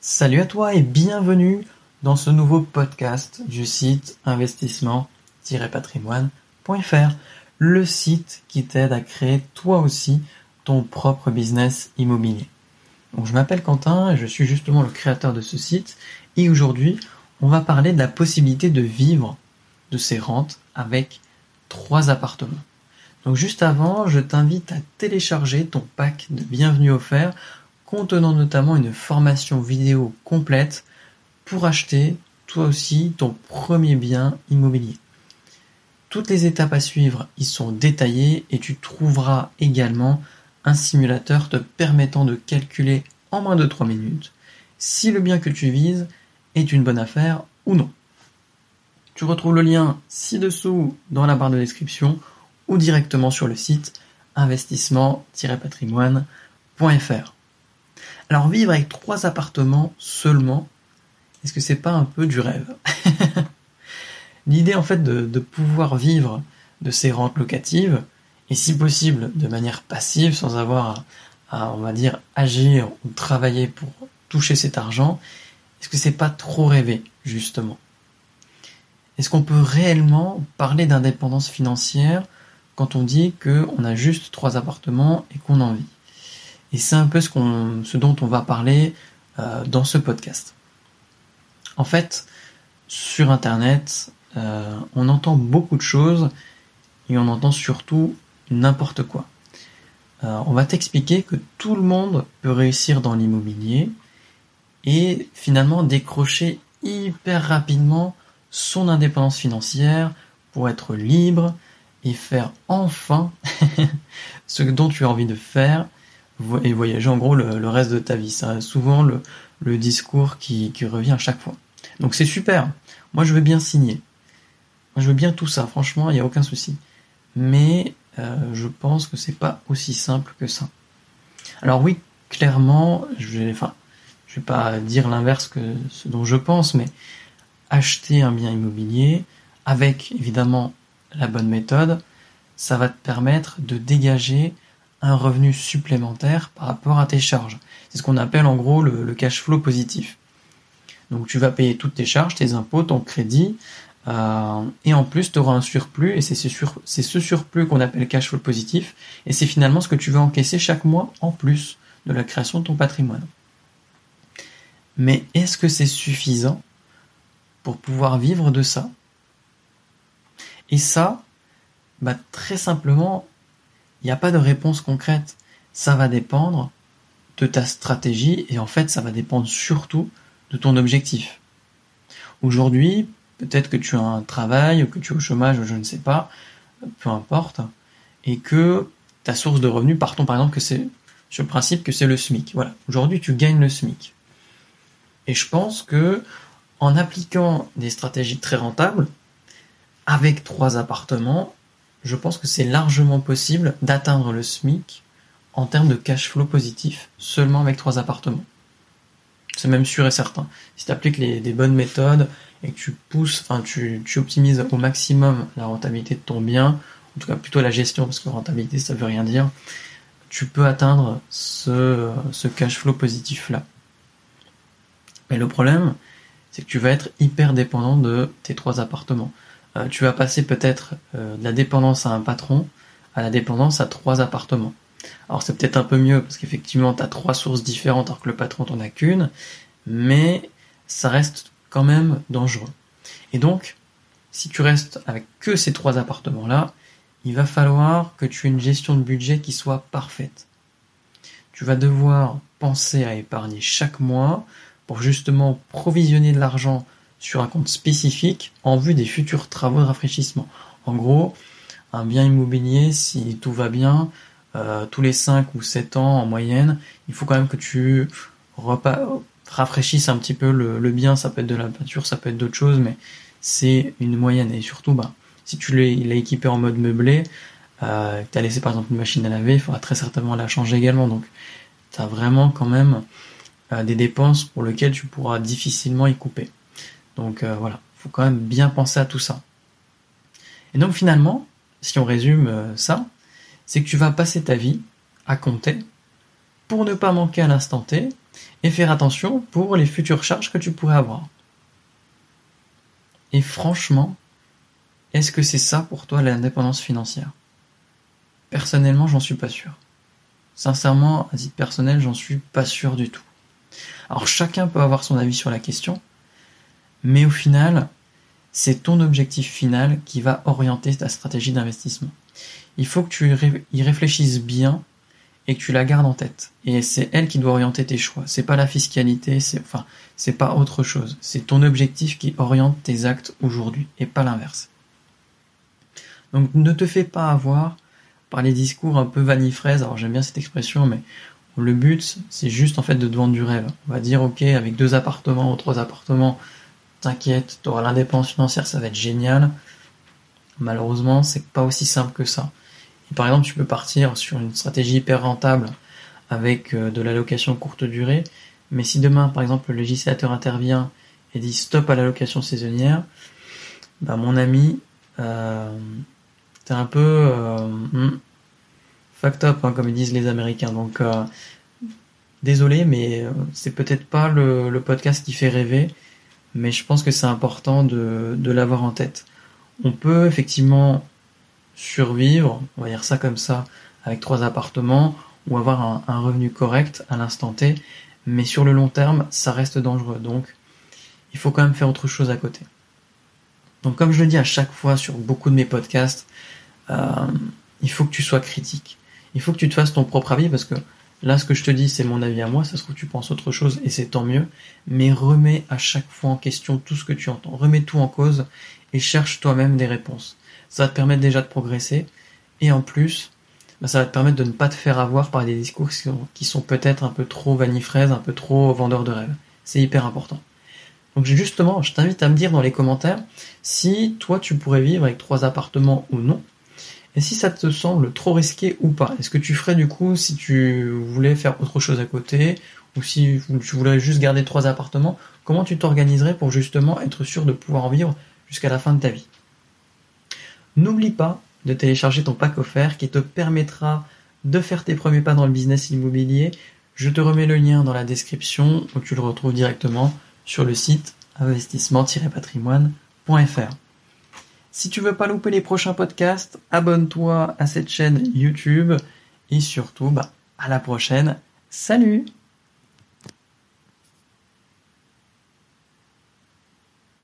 Salut à toi et bienvenue dans ce nouveau podcast du site investissement-patrimoine.fr, le site qui t'aide à créer toi aussi ton propre business immobilier. Je m'appelle Quentin et je suis justement le créateur de ce site et aujourd'hui on va parler de la possibilité de vivre de ces rentes avec trois appartements. Donc juste avant, je t'invite à télécharger ton pack de bienvenue offert contenant notamment une formation vidéo complète pour acheter toi aussi ton premier bien immobilier. Toutes les étapes à suivre y sont détaillées et tu trouveras également un simulateur te permettant de calculer en moins de 3 minutes si le bien que tu vises est une bonne affaire ou non. Tu retrouves le lien ci-dessous dans la barre de description ou directement sur le site investissement-patrimoine.fr. Alors vivre avec trois appartements seulement, est-ce que c'est pas un peu du rêve? L'idée en fait de, pouvoir vivre de ces rentes locatives, et si possible de manière passive, sans avoir à, on va dire, agir ou travailler pour toucher cet argent, est-ce que c'est pas trop rêvé, justement? Est-ce qu'on peut réellement parler d'indépendance financière quand on dit qu'on a juste trois appartements et qu'on en vit? Et c'est un peu ce, dont on va parler euh, dans ce podcast. En fait, sur Internet, euh, on entend beaucoup de choses et on entend surtout n'importe quoi. Euh, on va t'expliquer que tout le monde peut réussir dans l'immobilier et finalement décrocher hyper rapidement son indépendance financière pour être libre et faire enfin ce dont tu as envie de faire et voyager en gros le, reste de ta vie. C'est souvent le, discours qui, revient à chaque fois. Donc c'est super. Moi je veux bien signer. Moi je veux bien tout ça. Franchement, il n'y a aucun souci. Mais euh, je pense que c'est pas aussi simple que ça. Alors oui, clairement, je vais, je vais pas dire l'inverse que ce dont je pense, mais acheter un bien immobilier avec évidemment la bonne méthode, ça va te permettre de dégager un revenu supplémentaire par rapport à tes charges. C'est ce qu'on appelle en gros le, cash flow positif. Donc tu vas payer toutes tes charges, tes impôts, ton crédit, euh, et en plus tu auras un surplus, et c'est ce, surplus qu'on appelle cash flow positif, et c'est finalement ce que tu vas encaisser chaque mois en plus de la création de ton patrimoine. Mais est-ce que c'est suffisant pour pouvoir vivre de ça? Et ça, bah, très simplement, il n'y a pas de réponse concrète. Ça va dépendre de ta stratégie et en fait, ça va dépendre surtout de ton objectif. Aujourd'hui, peut-être que tu as un travail ou que tu es au chômage, je ne sais pas, peu importe, et que ta source de revenus, partons par exemple que c'est sur le principe que c'est le SMIC. Voilà. Aujourd'hui, tu gagnes le SMIC. Et je pense que en appliquant des stratégies très rentables, avec trois appartements, je pense que c'est largement possible d'atteindre le SMIC en termes de cash flow positif seulement avec trois appartements. C'est même sûr et certain. Si tu appliques les, des bonnes méthodes et que tu pousses, enfin tu, optimises au maximum la rentabilité de ton bien, en tout cas plutôt la gestion, parce que rentabilité ça veut rien dire, tu peux atteindre ce, ce cash flow positif là. Mais le problème, c'est que tu vas être hyper dépendant de tes trois appartements. Euh, tu vas passer peut-être euh, de la dépendance à un patron à la dépendance à trois appartements. Alors c'est peut-être un peu mieux parce qu'effectivement tu as trois sources différentes alors que le patron t'en a qu'une, mais ça reste quand même dangereux. Et donc, si tu restes avec que ces trois appartements-là, il va falloir que tu aies une gestion de budget qui soit parfaite. Tu vas devoir penser à épargner chaque mois pour justement provisionner de l'argent sur un compte spécifique en vue des futurs travaux de rafraîchissement. En gros, un bien immobilier, si tout va bien, euh, tous les 5 ou 7 ans en moyenne, il faut quand même que tu rafraîchisses un petit peu le, bien. Ça peut être de la peinture, ça peut être d'autres choses, mais c'est une moyenne. Et surtout, bah, si tu l'as équipé en mode meublé, euh, tu as laissé par exemple une machine à laver, il faudra très certainement la changer également. Donc, tu as vraiment quand même euh, des dépenses pour lesquelles tu pourras difficilement y couper. Donc euh, voilà, il faut quand même bien penser à tout ça. Et donc finalement, si on résume euh, ça, c'est que tu vas passer ta vie à compter pour ne pas manquer à l'instant T et faire attention pour les futures charges que tu pourrais avoir. Et franchement, est-ce que c'est ça pour toi l'indépendance financière? Personnellement, j'en suis pas sûr. Sincèrement, à titre personnel, j'en suis pas sûr du tout. Alors chacun peut avoir son avis sur la question, mais au final, c'est ton objectif final qui va orienter ta stratégie d'investissement. Il faut que tu y réfléchisses bien et que tu la gardes en tête. Et c'est elle qui doit orienter tes choix. C'est pas la fiscalité, c'est enfin, c'est pas autre chose. C'est ton objectif qui oriente tes actes aujourd'hui et pas l'inverse. Donc ne te fais pas avoir par les discours un peu vanifraises. Alors j'aime bien cette expression, mais le but c'est juste en fait de te vendre du rêve. On va dire ok avec deux appartements ou trois appartements, t'inquiète, tu auras l'indépendance financière, ça va être génial. Malheureusement, c'est pas aussi simple que ça. Par exemple, tu peux partir sur une stratégie hyper rentable avec euh, de l'allocation courte durée, mais si demain, par exemple, le législateur intervient et dit stop à l'allocation saisonnière, bah mon ami, euh, t'es un peu euh, hmm, up, hein, comme ils disent les Américains. Donc, euh, désolé, mais c'est peut-être pas le, podcast qui fait rêver, mais je pense que c'est important de, de l'avoir en tête. On peut effectivement survivre, on va dire ça comme ça, avec trois appartements ou avoir un, revenu correct à l'instant T, mais sur le long terme, ça reste dangereux. Donc, il faut quand même faire autre chose à côté. Donc, comme je le dis à chaque fois sur beaucoup de mes podcasts, euh, il faut que tu sois critique. Il faut que tu te fasses ton propre avis parce que là, ce que je te dis, c'est mon avis à moi. Ça se trouve, tu penses autre chose et c'est tant mieux. Mais remets à chaque fois en question tout ce que tu entends. Remets tout en cause et cherche toi-même des réponses ça va te permettre déjà de progresser, et en plus, bah, ça va te permettre de ne pas te faire avoir par des discours qui sont, peut-être un peu trop vanifraises, un peu trop vendeurs de rêves. C'est hyper important. Donc justement, je t'invite à me dire dans les commentaires si toi tu pourrais vivre avec trois appartements ou non, et si ça te semble trop risqué ou pas. Est-ce que tu ferais du coup si tu voulais faire autre chose à côté, ou si tu voulais juste garder trois appartements, comment tu t'organiserais pour justement être sûr de pouvoir en vivre jusqu'à la fin de ta vie? N'oublie pas de télécharger ton pack offert qui te permettra de faire tes premiers pas dans le business immobilier. Je te remets le lien dans la description où tu le retrouves directement sur le site investissement-patrimoine.fr. Si tu veux pas louper les prochains podcasts, abonne-toi à cette chaîne YouTube et surtout, bah, à la prochaine. Salut